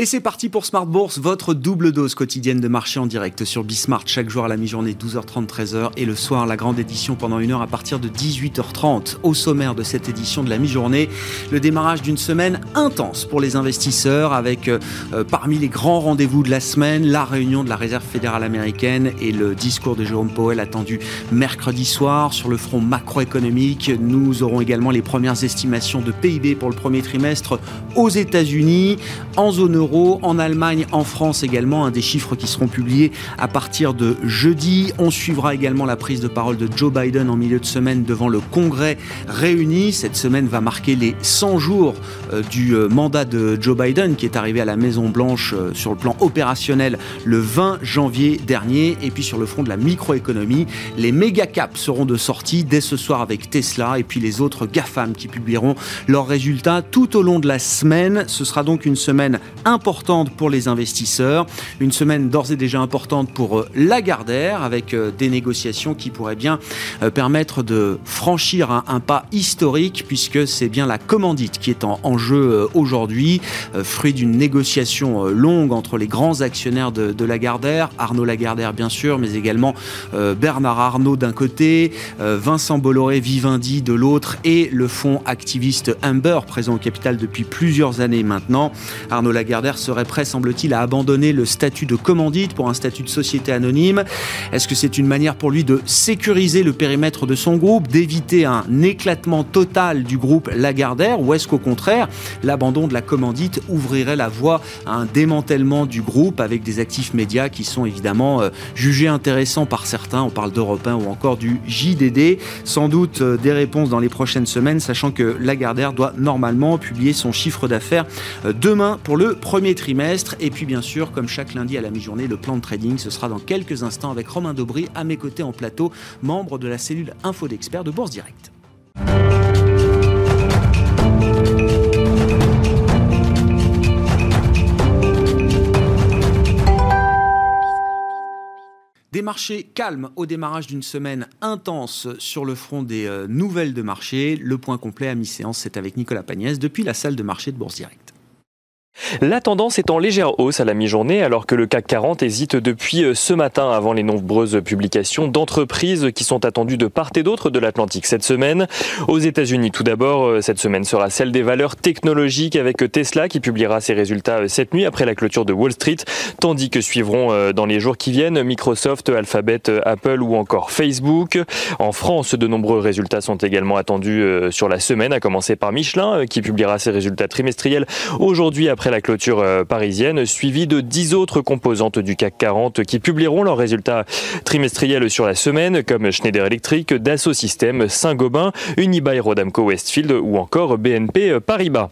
Et c'est parti pour Smart Bourse, votre double dose quotidienne de marché en direct sur Bismart chaque jour à la mi-journée 12h30 13h et le soir la grande édition pendant une heure à partir de 18h30. Au sommaire de cette édition de la mi-journée, le démarrage d'une semaine intense pour les investisseurs avec euh, parmi les grands rendez-vous de la semaine la réunion de la Réserve fédérale américaine et le discours de Jérôme Powell attendu mercredi soir sur le front macroéconomique. Nous aurons également les premières estimations de PIB pour le premier trimestre aux États-Unis, en zone euro en Allemagne, en France également, un des chiffres qui seront publiés à partir de jeudi. On suivra également la prise de parole de Joe Biden en milieu de semaine devant le Congrès réuni. Cette semaine va marquer les 100 jours euh, du euh, mandat de Joe Biden qui est arrivé à la Maison Blanche euh, sur le plan opérationnel le 20 janvier dernier. Et puis sur le front de la microéconomie, les méga caps seront de sortie dès ce soir avec Tesla et puis les autres GAFAM qui publieront leurs résultats tout au long de la semaine. Ce sera donc une semaine importante pour les investisseurs. Une semaine d'ores et déjà importante pour euh, Lagardère avec euh, des négociations qui pourraient bien euh, permettre de franchir un, pas historique puisque c'est bien la commandite qui est en, jeu aujourd'hui, fruit d'une négociation longue entre les grands actionnaires de, de, Lagardère, Arnaud Lagardère bien sûr, mais également Bernard Arnault d'un côté, Vincent Bolloré Vivendi de l'autre et le fonds activiste Amber présent au capital depuis plusieurs années maintenant. Arnaud Lagardère serait prêt, semble-t-il, à abandonner le statut de commandite pour un statut de société anonyme. Est-ce que c'est une manière pour lui de sécuriser le périmètre de son groupe, d'éviter un éclatement total du groupe Lagardère, ou est-ce qu'au contraire, l'abandon de la commandite ouvrirait la voie à un démantèlement du groupe avec des actifs médias qui sont évidemment euh, jugés intéressants par certains, on parle d'Europe 1 ou encore du JDD. Sans doute euh, des réponses dans les prochaines semaines, sachant que Lagardère doit normalement publier son chiffre d'affaires euh, demain pour le premier premier trimestre. Et puis bien sûr, comme chaque lundi à la mi-journée, le plan de trading, ce sera dans quelques instants avec Romain Daubry à mes côtés en plateau, membre de la cellule Info d'experts de Bourse Direct. Des marchés calmes au démarrage d'une semaine intense sur le front des euh, nouvelles de marché. Le point complet à mi-séance, c'est avec Nicolas Pagnès depuis la salle de marché de Bourse Direct. La tendance est en légère hausse à la mi-journée alors que le CAC 40 hésite depuis euh, ce matin avant les nombreuses publications d'entreprises qui sont attendues de part et d'autre de l'Atlantique cette semaine. Aux États-Unis tout d'abord, euh, cette semaine sera celle des valeurs technologiques avec Tesla qui publiera ses résultats euh, cette nuit après la clôture de Wall Street, tandis que suivront dans les jours qui viennent Microsoft, Alphabet, Apple ou encore Facebook. En France, de nombreux résultats sont également attendus sur la semaine, à commencer par Michelin qui publiera ses résultats trimestriels aujourd'hui après la clôture euh, parisienne, suivi de 10 autres composantes du CAC 40 qui publieront leurs résultats trimestriels sur la semaine, comme Schneider Electric, Dassault Systèmes, Saint-Gobain, Unibail Rodamco Westfield ou encore BNP Paribas.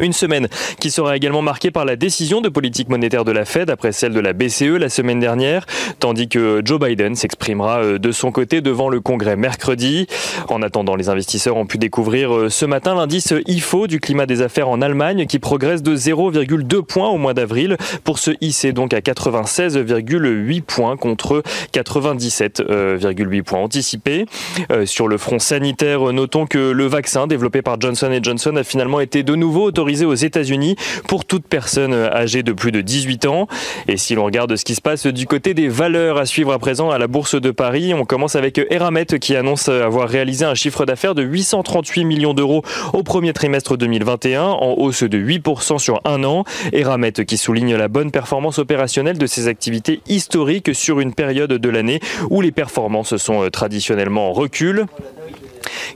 Une semaine qui sera également marquée par la décision de politique monétaire de la Fed après celle de la BCE la semaine dernière, tandis que Joe Biden s'exprimera euh, de son côté devant le Congrès mercredi. En attendant, les investisseurs ont pu découvrir euh, ce matin l'indice IFO du climat des affaires en Allemagne qui progresse de 0,2 points au mois d'avril pour se hisser donc à 96,8 points contre 97,8 points anticipés. Euh, sur le front sanitaire, notons que le vaccin développé par Johnson Johnson a finalement été de nouveau autorisé aux États-Unis pour toute personne âgée de plus de 18 ans. Et si l'on regarde ce qui se passe du côté des valeurs à suivre à présent à la Bourse de Paris, on commence avec Eramet qui annonce avoir réalisé un chiffre d'affaires de 838 millions d'euros au premier trimestre 2021, en hausse de 8% sur un an. Eramet qui souligne la bonne performance opérationnelle de ses activités historiques sur une période de l'année où les performances sont traditionnellement en recul.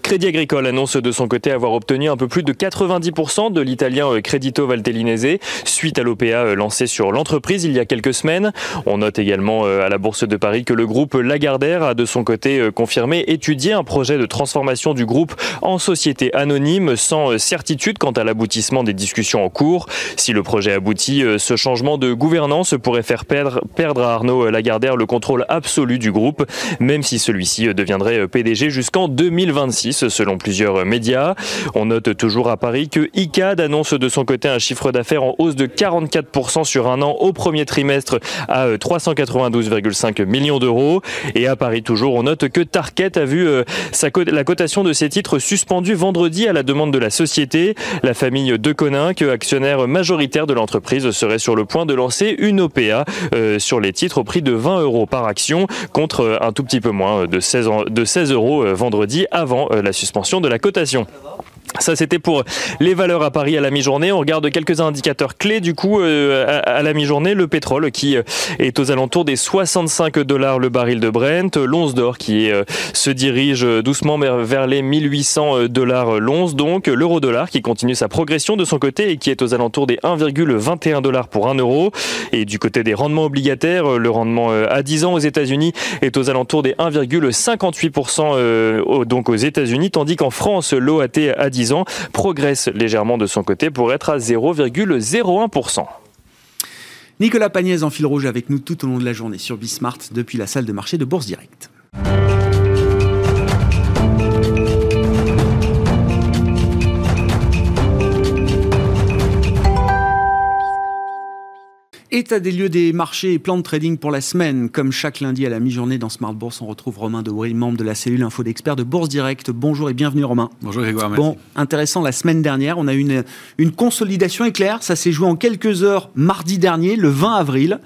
Crédit Agricole annonce de son côté avoir obtenu un peu plus de 90% de l'italien euh, Credito Valtellinese suite à l'OPA euh, lancé sur l'entreprise il y a quelques semaines. On note également euh, à la Bourse de Paris que le groupe Lagardère a de son côté confirmé étudier un projet de transformation du groupe en société anonyme sans certitude quant à l'aboutissement des discussions en cours. Si le projet aboutit, ce changement de gouvernance pourrait faire perdre, perdre à Arnaud Lagardère le contrôle absolu du groupe, même si celui-ci deviendrait PDG jusqu'en 2026. 2026 selon plusieurs médias. On note toujours à Paris que ICAD annonce de son côté un chiffre d'affaires en hausse de 44% sur un an au premier trimestre à 392,5 millions d'euros. Et à Paris toujours, on note que Target a vu la cotation de ses titres suspendue vendredi à la demande de la société. La famille De que actionnaire majoritaire de l'entreprise, serait sur le point de lancer une OPA euh, sur les titres au prix de 20 euros par action contre un tout petit peu moins de 16, de 16 euros euh, vendredi avant euh, la suspension de la cotation. Ça, c'était pour les valeurs à Paris à la mi-journée. On regarde quelques indicateurs clés du coup euh, à, la mi-journée. Le pétrole qui euh, est aux alentours des 65 dollars le baril de Brent. L'once d'or qui euh, se dirige doucement vers les 1800 dollars l'once. Donc l'euro-dollar qui continue sa progression de son côté et qui est aux alentours des 1,21 dollars pour 1 euro. Et du côté des rendements obligataires, le rendement à 10 ans aux États-Unis est aux alentours des 1,58% donc aux États-Unis, tandis qu'en France, l'OAT à 10 progresse légèrement de son côté pour être à 0,01%. Nicolas Pagnès en fil rouge avec nous tout au long de la journée sur Bismart depuis la salle de marché de Bourse Directe. État des lieux des marchés et plan de trading pour la semaine. Comme chaque lundi à la mi-journée dans Smart Bourse, on retrouve Romain Debril, membre de la cellule info d'experts de Bourse Direct. Bonjour et bienvenue Romain. Bonjour Grégoire, merci. Bon, intéressant, la semaine dernière, on a eu une, une consolidation éclair. Ça s'est joué en quelques heures mardi dernier, le 20 avril.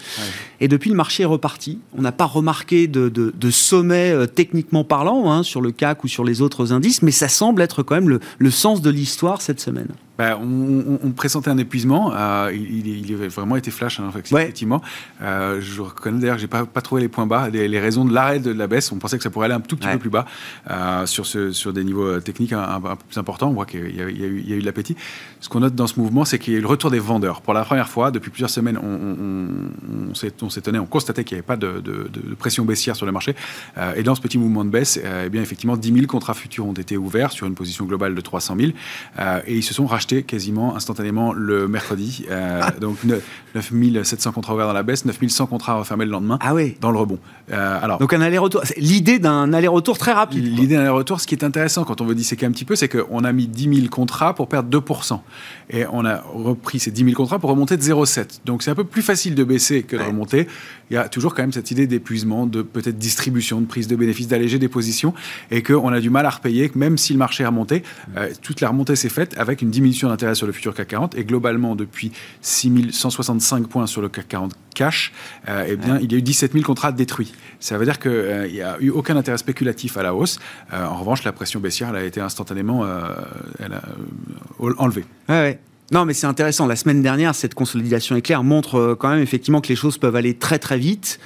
Et depuis, le marché est reparti. On n'a pas remarqué de, de, sommet euh, techniquement parlant hein, sur le CAC ou sur les autres indices, mais ça semble être quand même le, le sens de l'histoire cette semaine. Bah, on, on, pressentait un épuisement. Euh, il, il, il, a vraiment été flash, hein, effectivement. Euh, je reconnais d'ailleurs que j'ai pas, pas trouvé les points bas, les, les raisons de l'arrêt de la baisse. On pensait que ça pourrait aller un tout petit peu plus bas euh, sur, ce, sur des niveaux techniques un, peu plus importants. On voit qu'il y, y, a eu, il y a eu de l'appétit. Ce qu'on note dans ce mouvement, c'est qu'il y a eu le retour des vendeurs. Pour la première fois, depuis plusieurs semaines, on, on s'étonnait, on constatait qu'il n'y avait pas de, de, de, pression baissière sur le marché. Et dans ce petit mouvement de baisse, eh bien effectivement, 10 000 contrats futurs ont été ouverts sur une position globale de 300 000 et ils se sont rachetés quasiment instantanément le mercredi. Euh, ah. Donc 9700 contrats ouverts dans la baisse, 9100 contrats refermés le lendemain ah oui. dans le rebond. Euh, alors, Donc un aller-retour, l'idée d'un aller-retour très rapide. L'idée d'un aller-retour, ce qui est intéressant quand on veut disséquer un petit peu, c'est qu'on a mis 10 000 contrats pour perdre 2%. Et on a repris ces 10 000 contrats pour remonter de 0,7. Donc c'est un peu plus facile de baisser que de remonter. Il y a toujours quand même cette idée d'épuisement, de peut-être distribution, de prise de bénéfices, d'alléger des positions, et qu'on a du mal à repayer, même si le marché a remonté. Euh, toute la remontée s'est faite avec une diminution d'intérêt sur le futur CAC 40 et globalement depuis 6165 points sur le CAC 40 cash, euh, eh bien, il y a eu 17 000 contrats détruits. Ça veut dire qu'il euh, n'y a eu aucun intérêt spéculatif à la hausse. Euh, en revanche, la pression baissière elle a été instantanément elle a, enlevée. ouais. Non, mais c'est intéressant. La semaine dernière, cette consolidation éclair montre quand même effectivement que les choses peuvent aller très très vite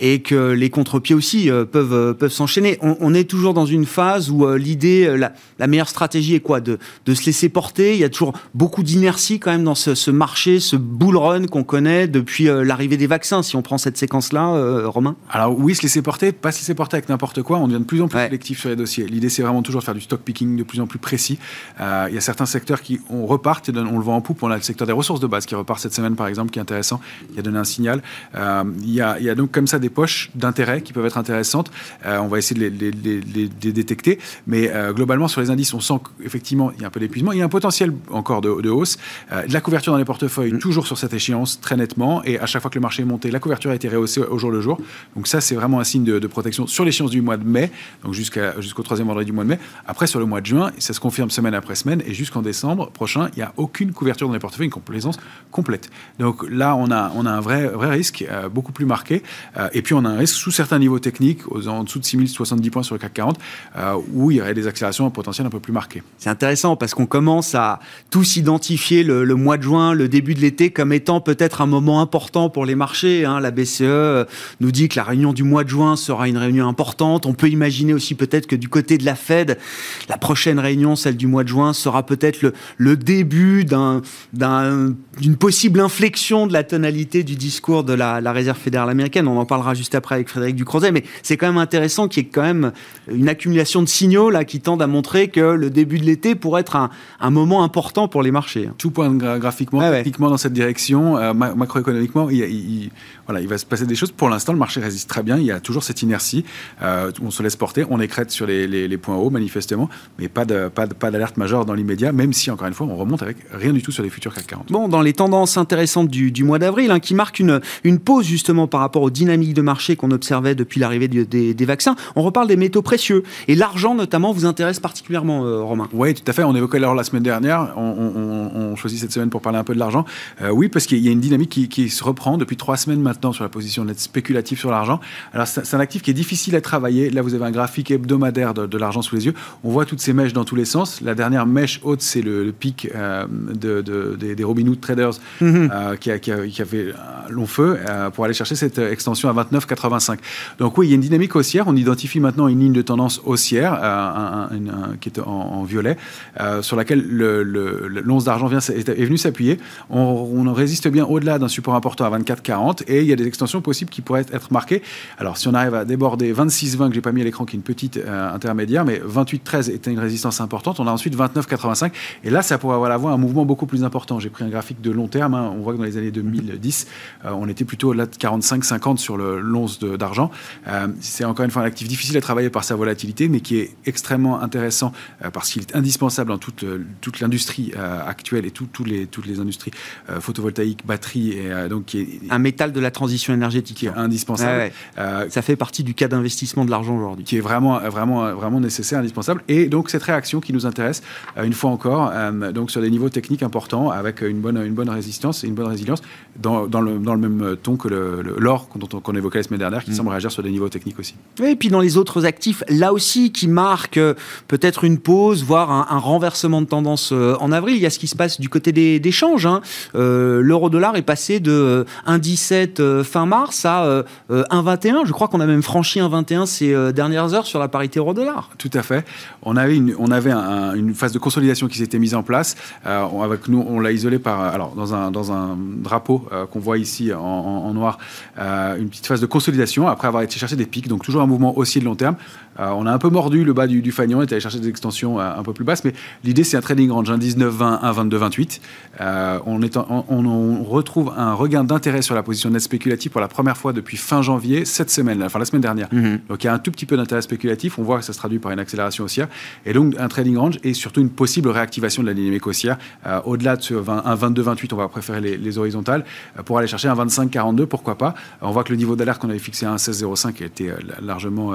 et que les contre-pieds aussi euh, peuvent, euh, peuvent s'enchaîner. On, est toujours dans une phase où euh, l'idée, la, meilleure stratégie est quoi? De, de, se laisser porter. Il y a toujours beaucoup d'inertie quand même dans ce, marché, ce bull run qu'on connaît depuis l'arrivée des vaccins, si on prend cette séquence-là, Romain Alors oui, se laisser porter, pas se laisser porter avec n'importe quoi, on devient de plus en plus sélectif sur les dossiers. L'idée, c'est vraiment toujours de faire du stock picking de plus en plus précis. il y a certains secteurs qui on repartent, et on le voit en poupe. On a le secteur des ressources de base qui repart cette semaine, par exemple, qui est intéressant, qui a donné un signal. il, y a, il y a donc comme ça des poches d'intérêt qui peuvent être intéressantes. Euh, on va essayer de les, détecter. Mais euh, globalement, sur les indices, on sent qu'effectivement, il y a un peu d'épuisement. Il y a un potentiel encore de, hausse. Euh, de la couverture dans les portefeuilles, mm. toujours sur cette échéance, très nettement. Et à chaque fois que le marché est monté, la couverture a été rehaussée au jour le jour. Donc ça, c'est vraiment un signe de, protection sur l'échéance du mois de mai, donc jusqu'au troisième vendredi du mois de mai. Après, sur le mois de juin, ça se confirme semaine après semaine. Et jusqu'en décembre prochain, il n'y a aucune couverture dans les portefeuilles, une complaisance complète. Donc là, on a, on a un vrai, vrai risque, beaucoup plus marqué. et puis, on a un risque sous certains niveaux techniques, en dessous de 6070 points sur le CAC 40, euh, où il y aurait des accélérations potentielles un peu plus marquées. C'est intéressant parce qu'on commence à tous identifier le, mois de juin, le début de l'été, comme étant peut-être un moment important pour les marchés. Hein. La BCE euh, nous dit que la réunion du mois de juin sera une réunion importante. On peut imaginer aussi peut-être que du côté de la Fed, la prochaine réunion, celle du mois de juin, sera peut-être le, le, début d'une possible inflexion de la tonalité du discours de la, la Réserve fédérale américaine. On en parlera parlera juste après avec Frédéric Ducrozet, mais c'est quand même intéressant qu'il y ait quand même une accumulation de signaux là qui tendent à montrer que le début de l'été pourrait être un, un, moment important pour les marchés. Hein. Tout point graphiquement, techniquement dans cette direction, euh, macroéconomiquement, il, il, voilà, il va se passer des choses. Pour l'instant, le marché résiste très bien. Il y a toujours cette inertie. Euh, on se laisse porter, on écrète sur les, les, points hauts manifestement, mais pas de, pas, pas d'alerte majeure dans l'immédiat, même si encore une fois, on remonte avec rien du tout sur les futurs CAC 40. Bon, dans les tendances intéressantes du, du mois d'avril, hein, qui marque une, une pause justement par rapport aux dynamiques de marché qu'on observait depuis l'arrivée des, des, vaccins, on reparle des métaux précieux et l'argent notamment vous intéresse particulièrement, euh, Romain. Oui, tout à fait. On évoquait alors la semaine dernière. On, on, choisit cette semaine pour parler un peu de l'argent. Euh, oui, parce qu'il y a une dynamique qui, qui, se reprend depuis trois semaines maintenant sur la position de spéculative sur l'argent. Alors c'est un actif qui est difficile à travailler. Là, vous avez un graphique hebdomadaire de, l'argent sous les yeux. On voit toutes ces mèches dans tous les sens. La dernière mèche haute, c'est le, pic euh, de, des, des Robinhood Traders mhm. qui, a, qui, a, qui, a, fait un long feu pour aller chercher cette extension à 29,85. Donc oui, il y a une dynamique haussière. On identifie maintenant une ligne de tendance haussière un, qui est en, violet, euh, sur laquelle l'once d'argent est, est, venu s'appuyer. On, on, résiste bien au-delà d'un support important à 24,40 et il y a des extensions possibles qui pourraient être marquées. Alors si on arrive à déborder 26,20 que j'ai pas mis à l'écran, qui est une petite euh, intermédiaire, mais 28,13 était une résistance importante. On a ensuite 29,85 et là ça pourrait avoir un mouvement beaucoup plus important. J'ai pris un graphique de long terme. Hein. On voit que dans les années 2010, euh, on était plutôt au-delà de 45,50 sur l'once d'argent. C'est encore une fois un actif difficile à travailler par sa volatilité, mais qui est extrêmement intéressant parce qu'il est indispensable dans toute, euh, toute l'industrie euh, actuelle et tout, les, toutes les industries euh, photovoltaïques, batteries, et, donc qui est un métal de la transition énergétique qui est indispensable. Ça fait partie du cas d'investissement de l'argent aujourd'hui. Qui est vraiment, vraiment, vraiment nécessaire, indispensable. Et donc cette réaction qui nous intéresse, une fois encore, donc sur des niveaux techniques importants, avec une bonne, une bonne résistance et une bonne résilience, dans, dans, le, dans le, même ton que l'or qu'on évoquait la semaine dernière, qui mm. semble réagir sur des niveaux techniques aussi. Et puis dans les autres actifs, là aussi, qui marquent peut-être une pause, voire un, renversement de tendance euh, en avril. Il y a ce qui se passe du côté des, des changes. Hein. Euh, L'euro-dollar est passé de 1,17 euh, fin mars à 1,21. Je crois qu'on a même franchi 1,21 ces dernières heures sur la parité euro-dollar. Tout à fait. On avait une, phase de consolidation qui s'était mise en place. avec nous, on l'a isolé par, alors dans un, dans un drapeau qu'on voit ici en, noir, une petite phase de consolidation après avoir été chercher des pics. Donc toujours un mouvement haussier de long terme. On a un peu mordu le bas du, du fanion, on est allé chercher des extensions un peu plus basses, mais l'idée c'est un trading range, un 19-20, un 22-28. Euh, on, on, retrouve un regain d'intérêt sur la position net spéculative pour la première fois depuis fin janvier, cette semaine, enfin la semaine dernière. Mhm. Donc il y a un tout petit peu d'intérêt spéculatif, on voit que ça se traduit par une accélération haussière, et donc un trading range et surtout une possible réactivation de la dynamique haussière. Euh, au-delà de ce 20, un 22-28, on va préférer les, horizontales euh, pour aller chercher un 25-42, pourquoi pas. On voit que le niveau d'alerte qu'on avait fixé à un 16-05 a été largement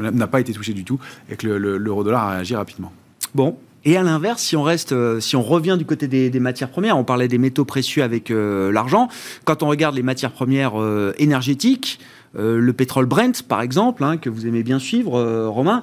n'a pas été touché du tout et que l'euro-dollar a réagi rapidement. Bon, et à l'inverse, si on reste, euh, si on revient du côté des, matières premières, on parlait des métaux précieux avec euh, l'argent. Quand on regarde les matières premières euh, énergétiques, le pétrole Brent, par exemple, hein, que vous aimez bien suivre, Romain.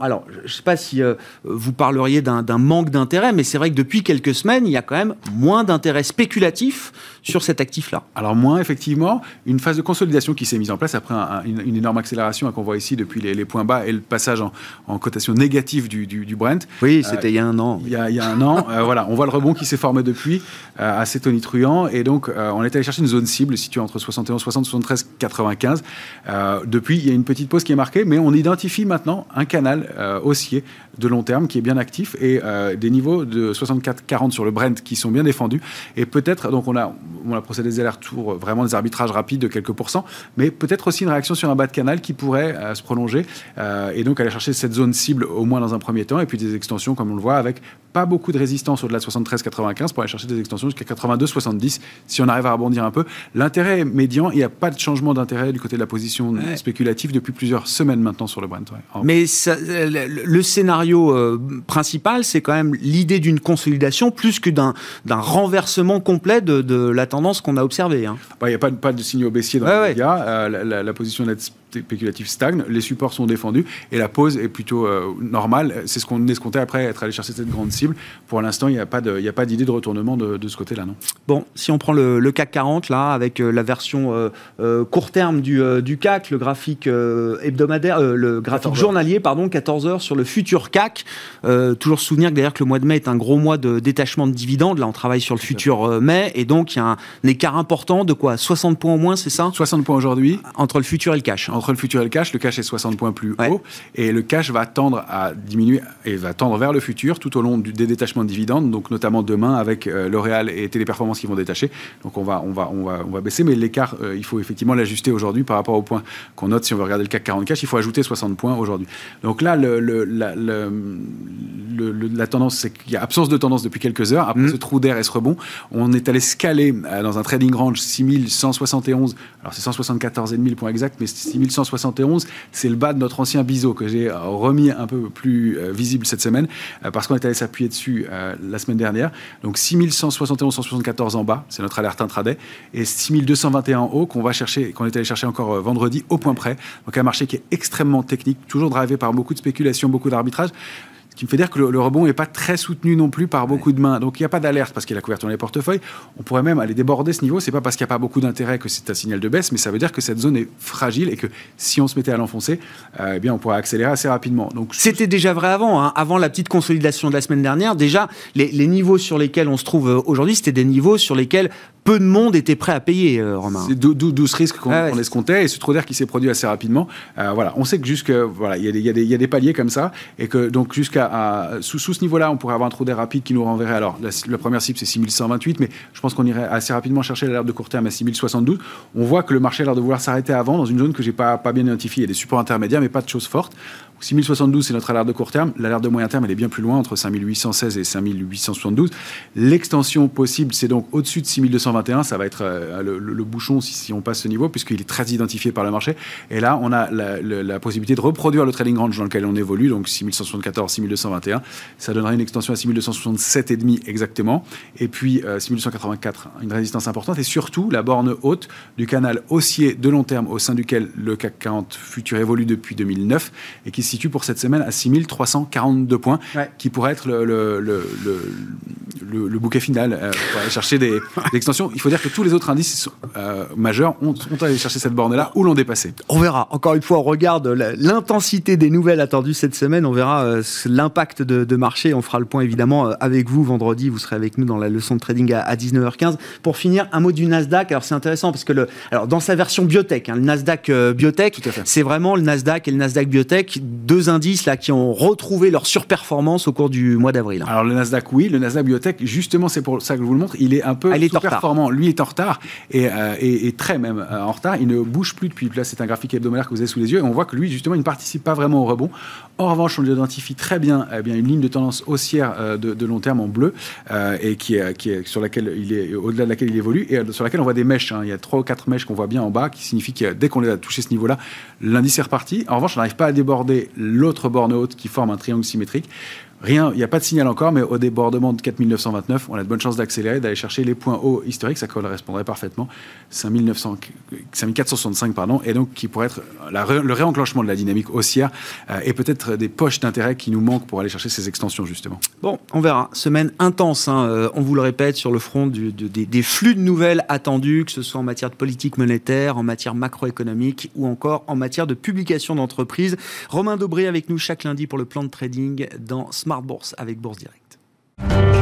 Alors, je ne sais pas si vous parleriez d'un manque d'intérêt, mais c'est vrai que depuis quelques semaines, il y a quand même moins d'intérêt spéculatif sur cet actif-là Alors moins, effectivement, une phase de consolidation qui s'est mise en place après une, énorme accélération qu'on voit ici depuis les, points bas et le passage en, cotation négative du, Brent. Oui, c'était il y a un an. Il y a, un an, euh, voilà, on voit le rebond qui s'est formé depuis, euh, assez tonitruant, et donc euh, on est allé chercher une zone cible située entre 71, 60, 73, 95. depuis, il y a une petite pause qui est marquée, mais on identifie maintenant un canal haussier de long terme qui est bien actif et des niveaux de 64, 40 sur le Brent qui sont bien défendus. Et peut-être, donc on a on a procédé des allers-retours, euh, vraiment des arbitrages rapides de quelques pourcents, mais peut-être aussi une réaction sur un bas de canal qui pourrait euh, se prolonger euh, et donc aller chercher cette zone cible au moins dans un premier temps et puis des extensions comme on le voit avec pas beaucoup de résistance au-delà de 73-95 pour aller chercher des extensions jusqu'à 82-70 si on arrive à rebondir un peu. L'intérêt médian, il n'y a pas de changement d'intérêt du côté de la position spéculative depuis plusieurs semaines maintenant sur le Brent. Mais le scénario principal, c'est quand même l'idée d'une consolidation plus que d'un renversement complet de, de la tendance qu'on a observée. Hein. Bah, il n'y a pas, pas, de signaux baissiers dans les médias. Euh, la, position nette spéculatif stagne, les supports sont défendus et la pause est plutôt normale. C'est ce qu'on escomptait après être allé chercher cette grande cible. Pour l'instant, il n'y a pas d'idée de, retournement de, ce côté-là, non? Bon, si on prend le, CAC 40, là, avec la version court terme du, du, CAC, le graphique hebdomadaire, le graphique journalier, pardon, 14 heures sur le futur CAC. toujours se souvenir que d'ailleurs que le mois de mai est un gros mois de détachement de dividendes. Là, on travaille sur le futur mai et donc il y a un écart important de quoi? 60 points au moins, c'est ça? 60 points aujourd'hui. Entre le futur et le cash. Entre le futur et le cash, le cash est 60 points plus haut et le cash va tendre à diminuer et va tendre vers le futur tout au long des détachements de dividendes, donc notamment demain avec euh, L'Oréal et Téléperformance qui vont détacher. Donc on va, on va, on va, on va baisser, mais l'écart, euh, il faut effectivement l'ajuster aujourd'hui par rapport au point qu'on note si on veut regarder le CAC 40 cash, il faut ajouter 60 points aujourd'hui. Donc là, le, la, la, tendance, c'est qu'il y a absence de tendance depuis quelques heures. Après mmh. ce trou d'air et ce rebond, on est allé scaler euh, dans un trading range 6171. Alors c'est 174,5 le point exact, mais 6171, c'est le bas de notre ancien biseau que j'ai remis un peu plus visible cette semaine parce qu'on est allé s'appuyer dessus la semaine dernière. Donc 6171, 174 en bas, c'est notre alerte intraday, et 6221 en haut qu'on va chercher, qu'on est allé chercher encore euh, vendredi au point près. Donc un marché qui est extrêmement technique, toujours drivé par beaucoup de spéculation, beaucoup d'arbitrage. Ce qui me fait dire que le, rebond n'est pas très soutenu non plus par beaucoup de mains. Donc il n'y a pas d'alerte parce qu'il y a la couverture dans les portefeuilles. On pourrait même aller déborder ce niveau. C'est pas parce qu'il n'y a pas beaucoup d'intérêt que c'est un signal de baisse, mais ça veut dire que cette zone est fragile et que si on se mettait à l'enfoncer, euh, eh bien on pourrait accélérer assez rapidement. Donc c'était déjà vrai avant, hein. avant la petite consolidation de la semaine dernière. Déjà les, les niveaux sur lesquels on se trouve euh, aujourd'hui, c'était des niveaux sur lesquels peu de monde était prêt à payer, euh, Romain. C'est 12 risques qu'on ah escomptait et ce trou d'air qui s'est produit assez rapidement. Euh, voilà, on sait que jusque voilà, il y, y, y, a des paliers comme ça et que donc jusqu'à sous, sous, ce niveau-là, on pourrait avoir un trou d'air rapide qui nous renverrait. Alors la, première cible c'est 6128, mais je pense qu'on irait assez rapidement chercher l'alerte de court terme à 6072. On voit que le marché a l'air de vouloir s'arrêter avant dans une zone que j'ai pas pas bien identifiée. Il y a des supports intermédiaires, mais pas de choses fortes. 6072, c'est notre alerte de court terme. L'alerte de moyen terme, elle est bien plus loin, entre 5816 et 5872. L'extension possible, c'est donc au-dessus de 6221. Ça va être euh, le, bouchon si, on passe ce niveau, puisqu'il est très identifié par le marché. Et là, on a la, possibilité de reproduire le trading range dans lequel on évolue, donc 6174, 6221. Ça donnerait une extension à 6267,5 exactement. Et puis 6284, euh, une résistance importante. Et surtout, la borne haute du canal haussier de long terme au sein duquel le CAC 40 futur évolue depuis 2009 et qui situe pour cette semaine à 6342 points, qui pourrait être le, le, le, le bouquet final euh, pour aller chercher des, extensions. Il faut dire que tous les autres indices euh, majeurs ont, ont allé chercher cette borne-là ou l'ont dépassé. On verra. Encore une fois, on regarde l'intensité des nouvelles attendues cette semaine. On verra euh, l'impact de, marché. On fera le point évidemment avec vous vendredi. Vous serez avec nous dans la leçon de trading à, 19h15. Pour finir, un mot du Nasdaq. Alors c'est intéressant parce que le, alors dans sa version biotech, hein, le Nasdaq biotech, c'est vraiment le Nasdaq et le Nasdaq biotech deux indices là qui ont retrouvé leur surperformance au cours du mois d'avril. Alors le Nasdaq, oui, le Nasdaq Biotech, justement, c'est pour ça que je vous le montre, il est un peu surperformant. performant Lui est en retard et, euh, très même euh, en retard. Il ne bouge plus depuis. Là, c'est un graphique hebdomadaire que vous avez sous les yeux et on voit que lui, justement, il ne participe pas vraiment au rebond. En revanche, on identifie très bien, eh bien une ligne de tendance haussière euh, de, long terme en bleu et qui est, qui est, sur laquelle il est au-delà de laquelle il évolue et sur laquelle on voit des mèches. Hein. Il y a trois ou quatre mèches qu'on voit bien en bas, qui signifie que dès qu'on a touché ce niveau-là, l'indice est reparti. En revanche, on n'arrive pas à déborder l'autre borne haute qui forme un triangle symétrique. Rien, il n'y a pas de signal encore, mais au débordement de 4929, on a de bonnes chances d'accélérer, d'aller chercher les points hauts historiques, ça correspondrait parfaitement, 5465, pardon, et donc qui pourrait être le réenclenchement de la dynamique haussière euh, et peut-être des poches d'intérêt qui nous manquent pour aller chercher ces extensions, justement. Bon, on verra. Semaine intense, hein, euh, on vous le répète, sur le front des, flux de nouvelles attendus, que ce soit en matière de politique monétaire, en matière macroéconomique ou encore en matière de publication d'entreprises. Romain Dobré avec nous chaque lundi pour le plan de trading dans Smart Bourse avec Bourse Direct.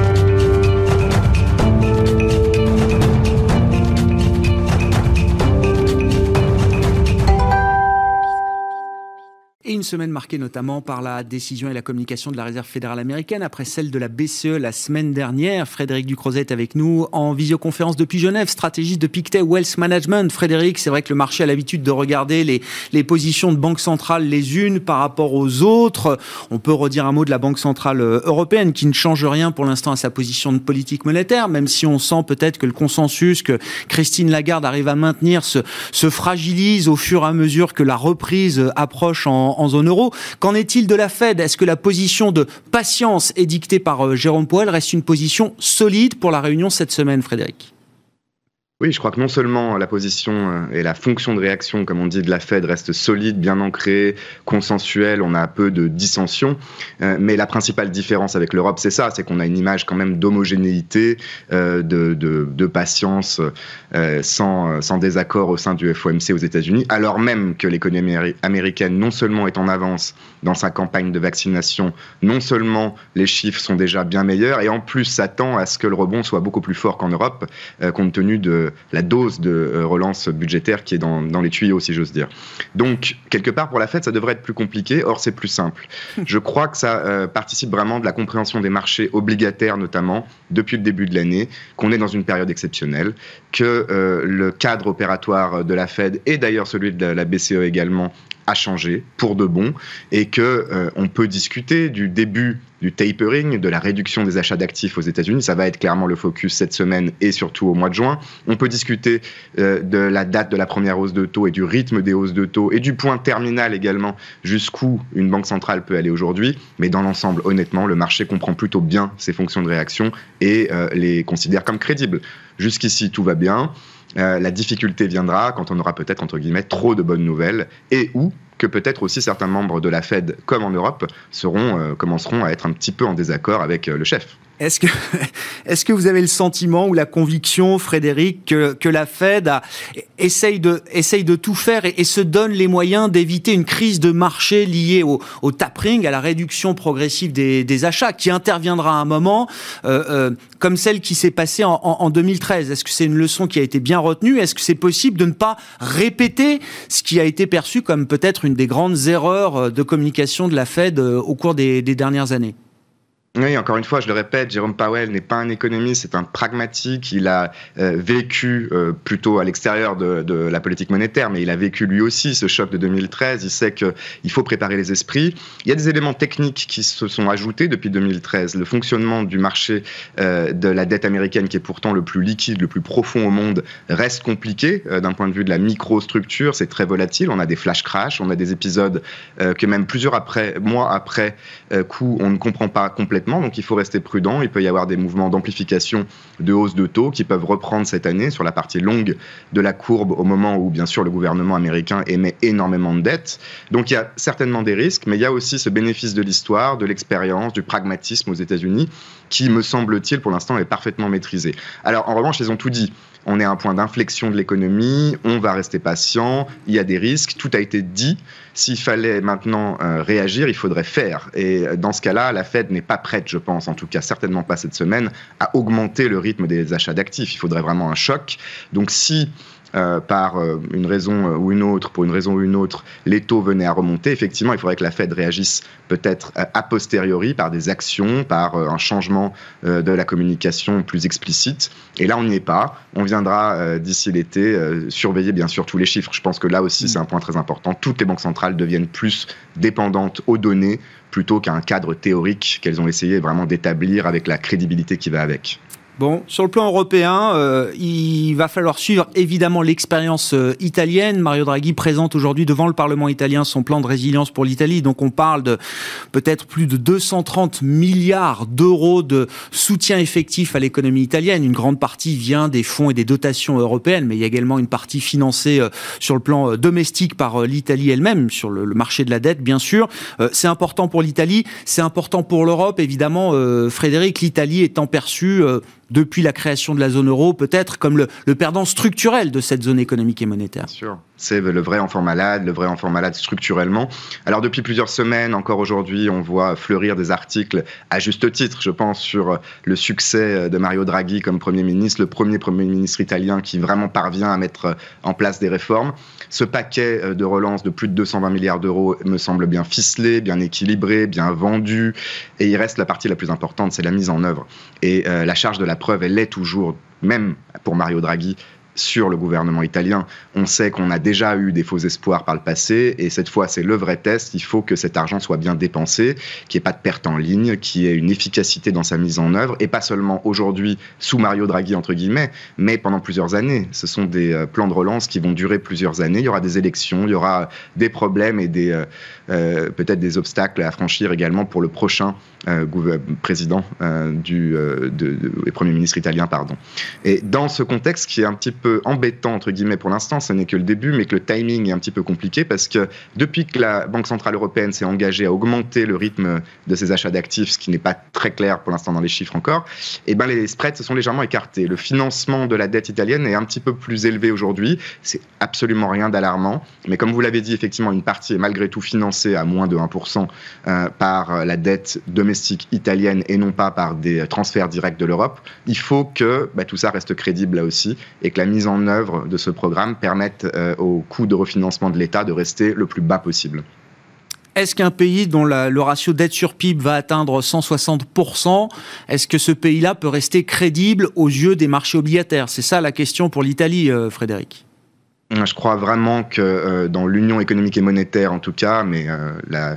Et une semaine marquée notamment par la décision et la communication de la Réserve fédérale américaine après celle de la BCE la semaine dernière. Frédéric Ducrozet est avec nous en visioconférence depuis Genève, stratégiste de Pictet Wealth Management. Frédéric, c'est vrai que le marché a l'habitude de regarder les, positions de banques centrales les unes par rapport aux autres. On peut redire un mot de la Banque centrale euh, européenne qui ne change rien pour l'instant à sa position de politique monétaire, même si on sent peut-être que le consensus que Christine Lagarde arrive à maintenir se, se fragilise au fur et à mesure que la reprise approche en, en zone euro. Qu'en est-il de la Fed? Est-ce que la position de patience édictée par euh, Jérôme Powell reste une position solide pour la réunion cette semaine, Frédéric? Oui, je crois que non seulement la position euh, et la fonction de réaction, comme on dit, de la Fed reste solide, bien ancrée, consensuelle, on a peu de dissension, euh, mais la principale différence avec l'Europe, c'est ça, c'est qu'on a une image quand même d'homogénéité, euh, de, de, patience, sans, sans désaccord au sein du FOMC aux États-Unis, alors même que l'économie américaine non seulement est en avance dans sa campagne de vaccination, non seulement les chiffres sont déjà bien meilleurs, et en plus s'attend à ce que le rebond soit beaucoup plus fort qu'en Europe, compte tenu de la dose de euh, relance budgétaire qui est dans, les tuyaux, si j'ose dire. Donc, quelque part, pour la Fed, ça devrait être plus compliqué, or c'est plus simple. Je crois que ça euh, participe vraiment de la compréhension des marchés obligataires, notamment, depuis le début de l'année, qu'on est dans une période exceptionnelle, que euh, le cadre opératoire de la Fed, et d'ailleurs celui de la BCE également, a changé pour de bon et que euh, on peut discuter du début du tapering, de la réduction des achats d'actifs aux États-Unis. Ça va être clairement le focus cette semaine et surtout au mois de juin. On peut discuter euh, de la date de la première hausse de taux et du rythme des hausses de taux et du point terminal également jusqu'où une banque centrale peut aller aujourd'hui. Mais dans l'ensemble, honnêtement, le marché comprend plutôt bien ces fonctions de réaction et euh, les considère comme crédibles. Jusqu'ici, tout va bien. Euh, la difficulté viendra quand on aura peut-être, entre guillemets, trop de bonnes nouvelles et ou que peut-être aussi certains membres de la Fed, comme en Europe, euh, commenceront à être un petit peu en désaccord avec euh, le chef. Est-ce que, est-ce que vous avez le sentiment ou la conviction, Frédéric, que, que la Fed a, essaye, de, essaye de tout faire et, se donne les moyens d'éviter une crise de marché liée au, au tapering, à la réduction progressive des, des achats, qui interviendra à un moment euh, euh, comme celle qui s'est passée en, en, en 2013 Est-ce que c'est une leçon qui a été bien retenue? Est-ce que c'est possible de ne pas répéter ce qui a été perçu comme peut-être une des grandes erreurs euh, de communication de la Fed euh, au cours des, des dernières années? Oui, encore une fois, je le répète, Jérôme Powell n'est pas un économiste, c'est un pragmatique. Il a euh, vécu euh, plutôt à l'extérieur de, la politique monétaire, mais il a vécu lui aussi ce choc de 2013. Il sait qu'il faut préparer les esprits. Il y a des éléments techniques qui se sont ajoutés depuis 2013. Le fonctionnement du marché euh, de la dette américaine, qui est pourtant le plus liquide, le plus profond au monde, reste compliqué d'un point de vue de la microstructure. C'est très volatile. On a des flash crash, on a des épisodes que même plusieurs après, mois après coup, on ne comprend pas complètement donc il faut rester prudent. Il peut y avoir des mouvements d'amplification de hausse de taux qui peuvent reprendre cette année sur la partie longue de la courbe au moment où, bien sûr, le gouvernement américain émet énormément de dettes. Donc il y a certainement des risques, mais il y a aussi ce bénéfice de l'histoire, de l'expérience, du pragmatisme aux États-Unis qui, me semble-t-il, pour l'instant, est parfaitement maîtrisé. Alors en revanche, ils ont tout dit on est à un point d'inflexion de l'économie, on va rester patient, il y a des risques, tout a été dit. S'il fallait maintenant euh, réagir, il faudrait faire. Et dans ce cas-là, la Fed n'est pas prête, je pense, en tout cas certainement pas cette semaine, à augmenter le rythme des achats d'actifs. Il faudrait vraiment un choc. Donc si euh, par euh, une raison euh, ou une autre, pour une raison ou une autre, les taux venaient à remonter, effectivement, il faudrait que la Fed réagisse peut-être a posteriori par des actions, par un changement de la communication plus explicite. Et là, on n'y est pas. On viendra d'ici l'été surveiller bien sûr tous les chiffres. Je pense que là aussi, c'est un point très important. Toutes les banques centrales deviennent plus dépendantes aux données plutôt qu'à un cadre théorique qu'elles ont essayé vraiment d'établir avec la crédibilité qui va avec. Bon, sur le plan européen, euh, il va falloir suivre évidemment l'expérience euh, italienne. Mario Draghi présente aujourd'hui devant le Parlement italien son plan de résilience pour l'Italie. Donc on parle de peut-être plus de 230 milliards d'euros de soutien effectif à l'économie italienne. Une grande partie vient des fonds et des dotations européennes, mais il y a également une partie financée euh, sur le plan domestique par l'Italie elle-même, sur le, marché de la dette bien sûr. c'est important pour l'Italie, c'est important pour l'Europe évidemment. Frédéric, l'Italie étant perçue depuis la création de la zone euro, peut-être comme le, perdant structurel de cette zone économique et monétaire. C'est le vrai enfant malade, le vrai enfant malade structurellement. Alors depuis plusieurs semaines, encore aujourd'hui, on voit fleurir des articles à juste titre, je pense, sur le succès de Mario Draghi comme Premier ministre, le premier Premier ministre italien qui vraiment parvient à mettre en place des réformes. Ce paquet de relance de plus de 220 milliards d'euros me semble bien ficelé, bien équilibré, bien vendu. Et il reste la partie la plus importante, c'est la mise en œuvre. Et euh, la charge de la preuve, elle est toujours, même pour Mario Draghi, sur le gouvernement italien. On sait qu'on a déjà eu des faux espoirs par le passé et cette fois c'est le vrai test. Il faut que cet argent soit bien dépensé, qu'il n'y ait pas de perte en ligne, qu'il y ait une efficacité dans sa mise en œuvre et pas seulement aujourd'hui sous Mario Draghi entre guillemets, mais pendant plusieurs années. Ce sont des euh, plans de relance qui vont durer plusieurs années. Il y aura des élections, il y aura des problèmes et euh, euh, peut-être des obstacles à franchir également pour le prochain président du premier ministre italien pardon. Et dans ce contexte qui est un petit peu peu embêtant, entre guillemets, pour l'instant, ce n'est que le début, mais que le timing est un petit peu compliqué parce que depuis que la Banque Centrale Européenne s'est engagée à augmenter le rythme de ses achats d'actifs, ce qui n'est pas très clair pour l'instant dans les chiffres encore, eh ben les spreads se sont légèrement écartés. Le financement de la dette italienne est un petit peu plus élevé aujourd'hui. C'est absolument rien d'alarmant. Mais comme vous l'avez dit, effectivement, une partie est malgré tout financée à moins de 1% euh, par la dette domestique italienne et non pas par des transferts directs de l'Europe. Il faut que bah, tout ça reste crédible là aussi et que la mise en œuvre de ce programme permette euh, au coût de refinancement de l'État de rester le plus bas possible. Est-ce qu'un pays dont le ratio dette sur PIB va atteindre 160%, est-ce que ce pays-là peut rester crédible aux yeux des marchés obligataires? C'est ça la question pour l'Italie, euh, Frédéric. Je crois vraiment que euh, dans l'union économique et monétaire, en tout cas, mais euh, la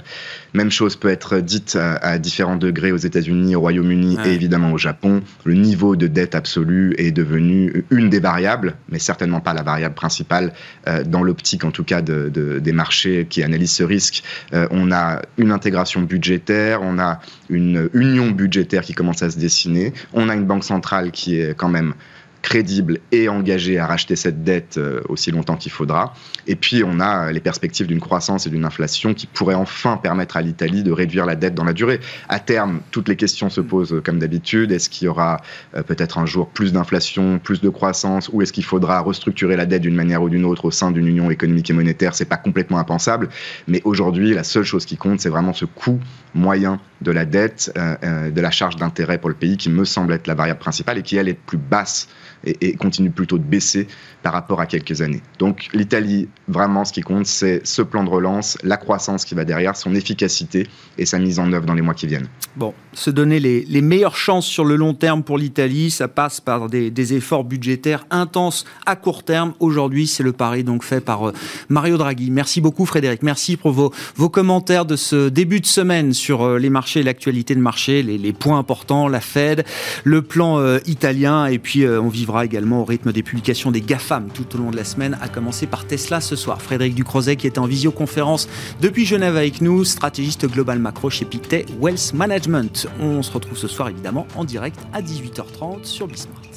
même chose peut être dite à, différents degrés aux États-Unis, au Royaume-Uni et évidemment au Japon. Le niveau de dette absolue est devenu une des variables, mais certainement pas la variable principale euh, dans l'optique, en tout cas, de, des marchés qui analysent ce risque. on a une intégration budgétaire, on a une union budgétaire qui commence à se dessiner, on a une banque centrale qui est quand même crédible et engagé à racheter cette dette euh, aussi longtemps qu'il faudra. Et puis, on a les perspectives d'une croissance et d'une inflation qui pourraient enfin permettre à l'Italie de réduire la dette dans la durée. À terme, toutes les questions se posent comme d'habitude. Est-ce qu'il y aura euh, peut-être un jour plus d'inflation, plus de croissance, ou est-ce qu'il faudra restructurer la dette d'une manière ou d'une autre au sein d'une union économique et monétaire? C'est pas complètement impensable. Mais aujourd'hui, la seule chose qui compte, c'est vraiment ce coût moyen de la dette, euh, de la charge d'intérêt pour le pays, qui me semble être la variable principale et qui, elle, est plus basse et, continue plutôt de baisser par rapport à quelques années. Donc l'Italie, vraiment, ce qui compte, c'est ce plan de relance, la croissance qui va derrière, son efficacité et sa mise en œuvre dans les mois qui viennent. Bon, se donner les, meilleures chances sur le long terme pour l'Italie, ça passe par des, efforts budgétaires intenses à court terme. Aujourd'hui, c'est le pari donc fait par euh, Mario Draghi. Merci beaucoup Frédéric. Merci pour vos, commentaires de ce début de semaine sur euh, les marchés, l'actualité de marché, les, points importants, la Fed, le plan euh, italien et puis on vivra également au rythme des publications des GAFAM tout au long de la semaine, à commencer par Tesla ce soir. Frédéric Ducrozet qui est en visioconférence depuis Genève avec nous, stratégiste global macro chez Pictet Wealth Management. On se retrouve ce soir évidemment en direct à 18h30 sur Bismart.